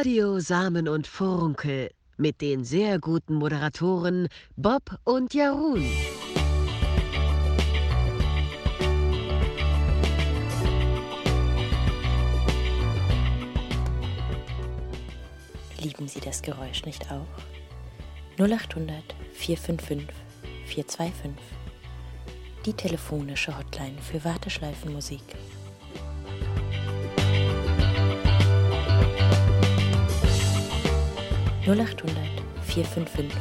Radio Samen und Furunkel mit den sehr guten Moderatoren Bob und Jarun. Lieben Sie das Geräusch nicht auch? 0800 455 425. Die telefonische Hotline für Warteschleifenmusik. Null achthundert vier fünf fünf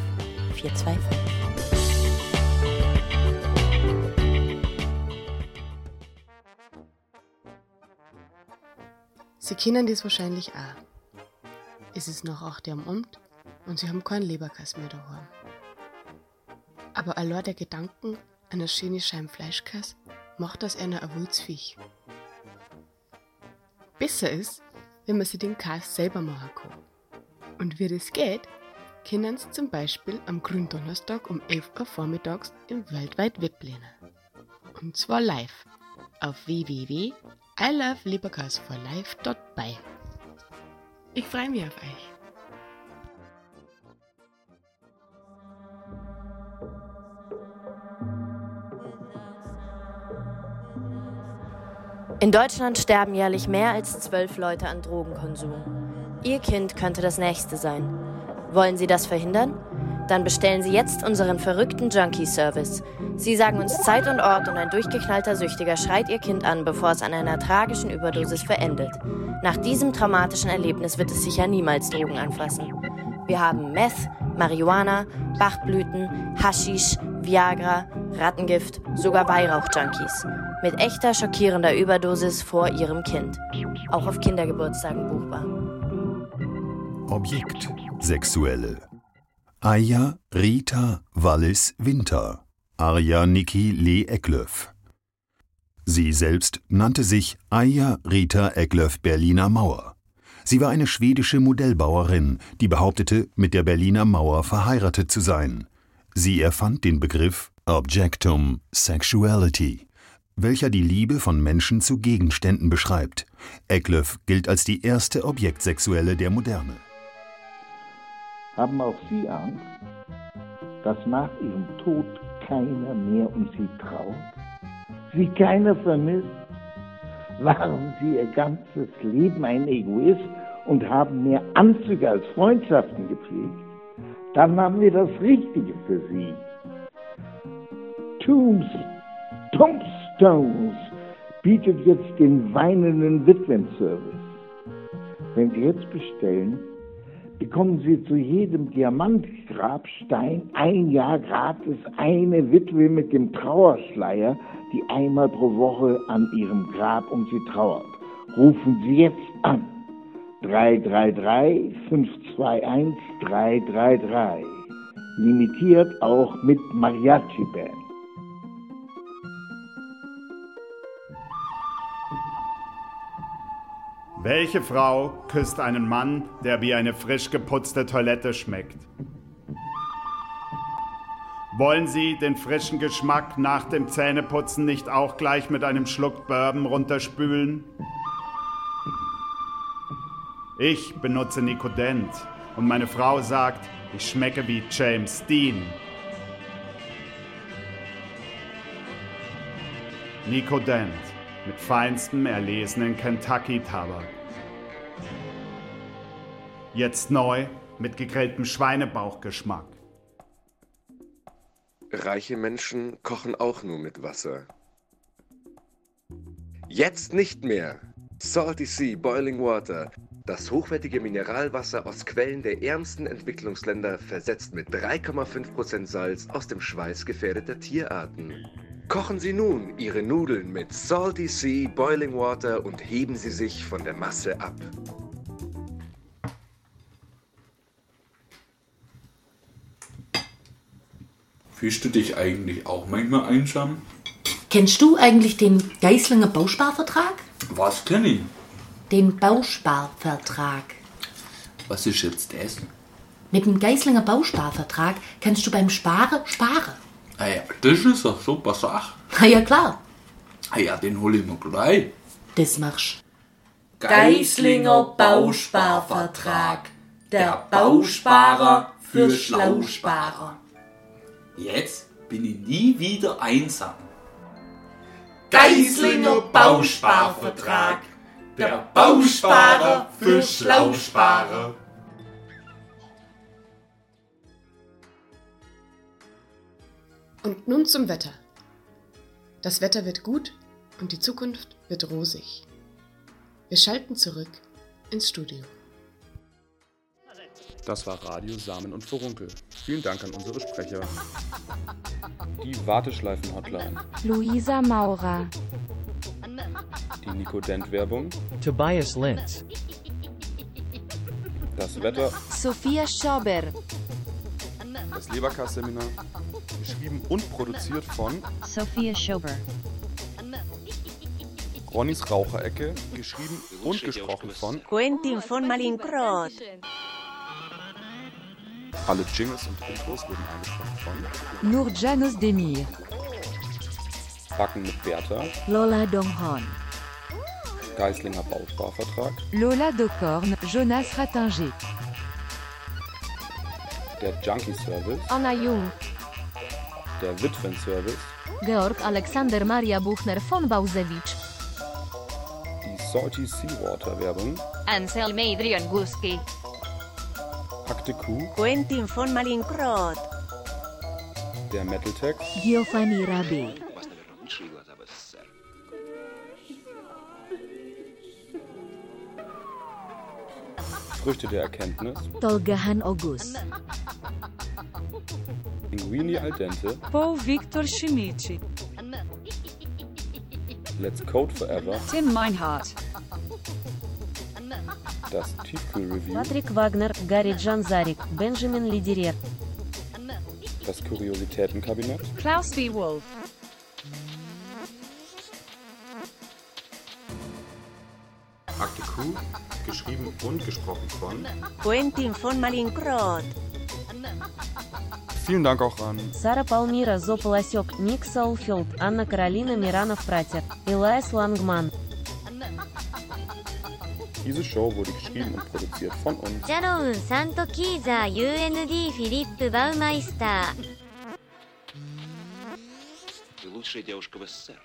vier zwei fünf. Sie kennen das wahrscheinlich auch. Es ist noch 8 Uhr am Abend und sie haben keinen Leberkass mehr daheim. Aber allein der Gedanken an eine schöne Scheibe Fleischkass macht das einer ein Wulzviech. Besser ist, wenn man sich den Kass selber machen kann. Und wie das geht, können Sie zum Beispiel am Gründonnerstag um 11 Uhr vormittags im Weltweit lernen. Und zwar live auf www.iloveleberkasforlife.by. Ich freue mich auf euch. In Deutschland sterben jährlich mehr als zwölf Leute an Drogenkonsum. Ihr Kind könnte das nächste sein. Wollen Sie das verhindern? Dann bestellen Sie jetzt unseren verrückten Junkie-Service. Sie sagen uns Zeit und Ort und ein durchgeknallter Süchtiger schreit Ihr Kind an, bevor es an einer tragischen Überdosis verendet. Nach diesem traumatischen Erlebnis wird es sicher niemals Drogen anfassen. Wir haben Meth, Marihuana, Bachblüten, Haschisch, Viagra, Rattengift, sogar Weihrauch-Junkies. Mit echter schockierender Überdosis vor ihrem Kind. Auch auf Kindergeburtstagen buchbar. Objekt Sexuelle Aya Rita Wallis Winter Arja Niki Lee Eklöf Sie selbst nannte sich Aya Rita Eklöf Berliner Mauer. Sie war eine schwedische Modellbauerin, die behauptete, mit der Berliner Mauer verheiratet zu sein. Sie erfand den Begriff Objectum Sexuality, welcher die Liebe von Menschen zu Gegenständen beschreibt. Eklöf gilt als die erste Objektsexuelle der Moderne. Haben auch Sie Angst, dass nach Ihrem Tod keiner mehr um Sie trauert? Sie keiner vermisst? Waren Sie Ihr ganzes Leben ein Egoist und haben mehr Anzüge als Freundschaften gepflegt? Dann haben wir das Richtige für Sie. Tombs, Tombstones bietet jetzt den weinenden Witwenservice. Wenn Sie jetzt bestellen, bekommen Sie zu jedem Diamantgrabstein ein Jahr gratis eine Witwe mit dem Trauerschleier, die einmal pro Woche an ihrem Grab um sie trauert. Rufen Sie jetzt an. 333 521 333. Limitiert auch mit Mariachi-Band. Welche Frau küsst einen Mann, der wie eine frisch geputzte Toilette schmeckt? Wollen Sie den frischen Geschmack nach dem Zähneputzen nicht auch gleich mit einem Schluck Bourbon runterspülen? Ich benutze Nikodent und meine Frau sagt, ich schmecke wie James Dean. Nikodent mit feinstem erlesenen Kentucky-Tabak. Jetzt neu mit gegrilltem Schweinebauchgeschmack. Reiche Menschen kochen auch nur mit Wasser. Jetzt nicht mehr. Salty Sea Boiling Water. Das hochwertige Mineralwasser aus Quellen der ärmsten Entwicklungsländer versetzt mit 3,5% Salz aus dem Schweiß gefährdeter Tierarten. Kochen Sie nun Ihre Nudeln mit Salty Sea Boiling Water und heben Sie sich von der Masse ab. Fühlst du dich eigentlich auch manchmal einsam? Kennst du eigentlich den Geislinger Bausparvertrag? Was kenn ich? Den Bausparvertrag. Was ist jetzt das? Mit dem Geislinger Bausparvertrag kannst du beim Sparen sparen. Ah ja, das ist doch super Sache. Na ja, klar. Ah ja, den hol ich mir gleich. Das machst Geislinger Bausparvertrag. Der Bausparer für Schlausparer. Jetzt bin ich nie wieder einsam. Geislinger Bausparvertrag. Der Bausparer für Schlausparer. Und nun zum Wetter. Das Wetter wird gut und die Zukunft wird rosig. Wir schalten zurück ins Studio. Das war Radio Samen und Furunkel. Vielen Dank an unsere Sprecher. Die Warteschleifen-Hotline. Luisa Maurer. Die Nico Dent-Werbung. Tobias Linz. Das Wetter. Sophia Schober. Das Leberkas-Seminar. Geschrieben und produziert von Sophia Schober. Ronnys Raucherecke. Geschrieben und gesprochen von Quentin von Malincrot. Alle Jingles und Intros wurden eingesprochen von Nurjanos Demir. Backen mit Bertha. Lola Donghorn. Geislinger Bausparvertrag. Lola Docorn, Jonas Ratinger. Der Junkie Service. Anna Jung. Der Witwen-Service. Georg Alexander Maria Buchner von Bausewicz. Die Salty Seawater Werbung. Anselm Adrian Guski. Hakte Kuh. Quentin von Malincrot. Der Metal-Text. Giovanni Rabé. Früchte der Erkenntnis. Tolgahan August. Linguini al dente. Paul Victor Schinici. Let's Code Forever. Tim Meinhardt. Das Tiefkühl-Review. Patrick Wagner, Gary Janzarek, Benjamin Liderier. Das Kuriositätenkabinett. Klaus B. Wolf. Akte Q, geschrieben und gesprochen von Quentin von Malincrot. vielen Dank auch an Сара Палмира, Зо Полосек, Ник Саулфилд, Анна Каролина Миранов Пратер, Элайс Лангман. Diese Show wurde geschrieben und produziert von uns. Jaron Santo Kiza, UND Philipp Baumeister. Ты лучшая девушка в СССР.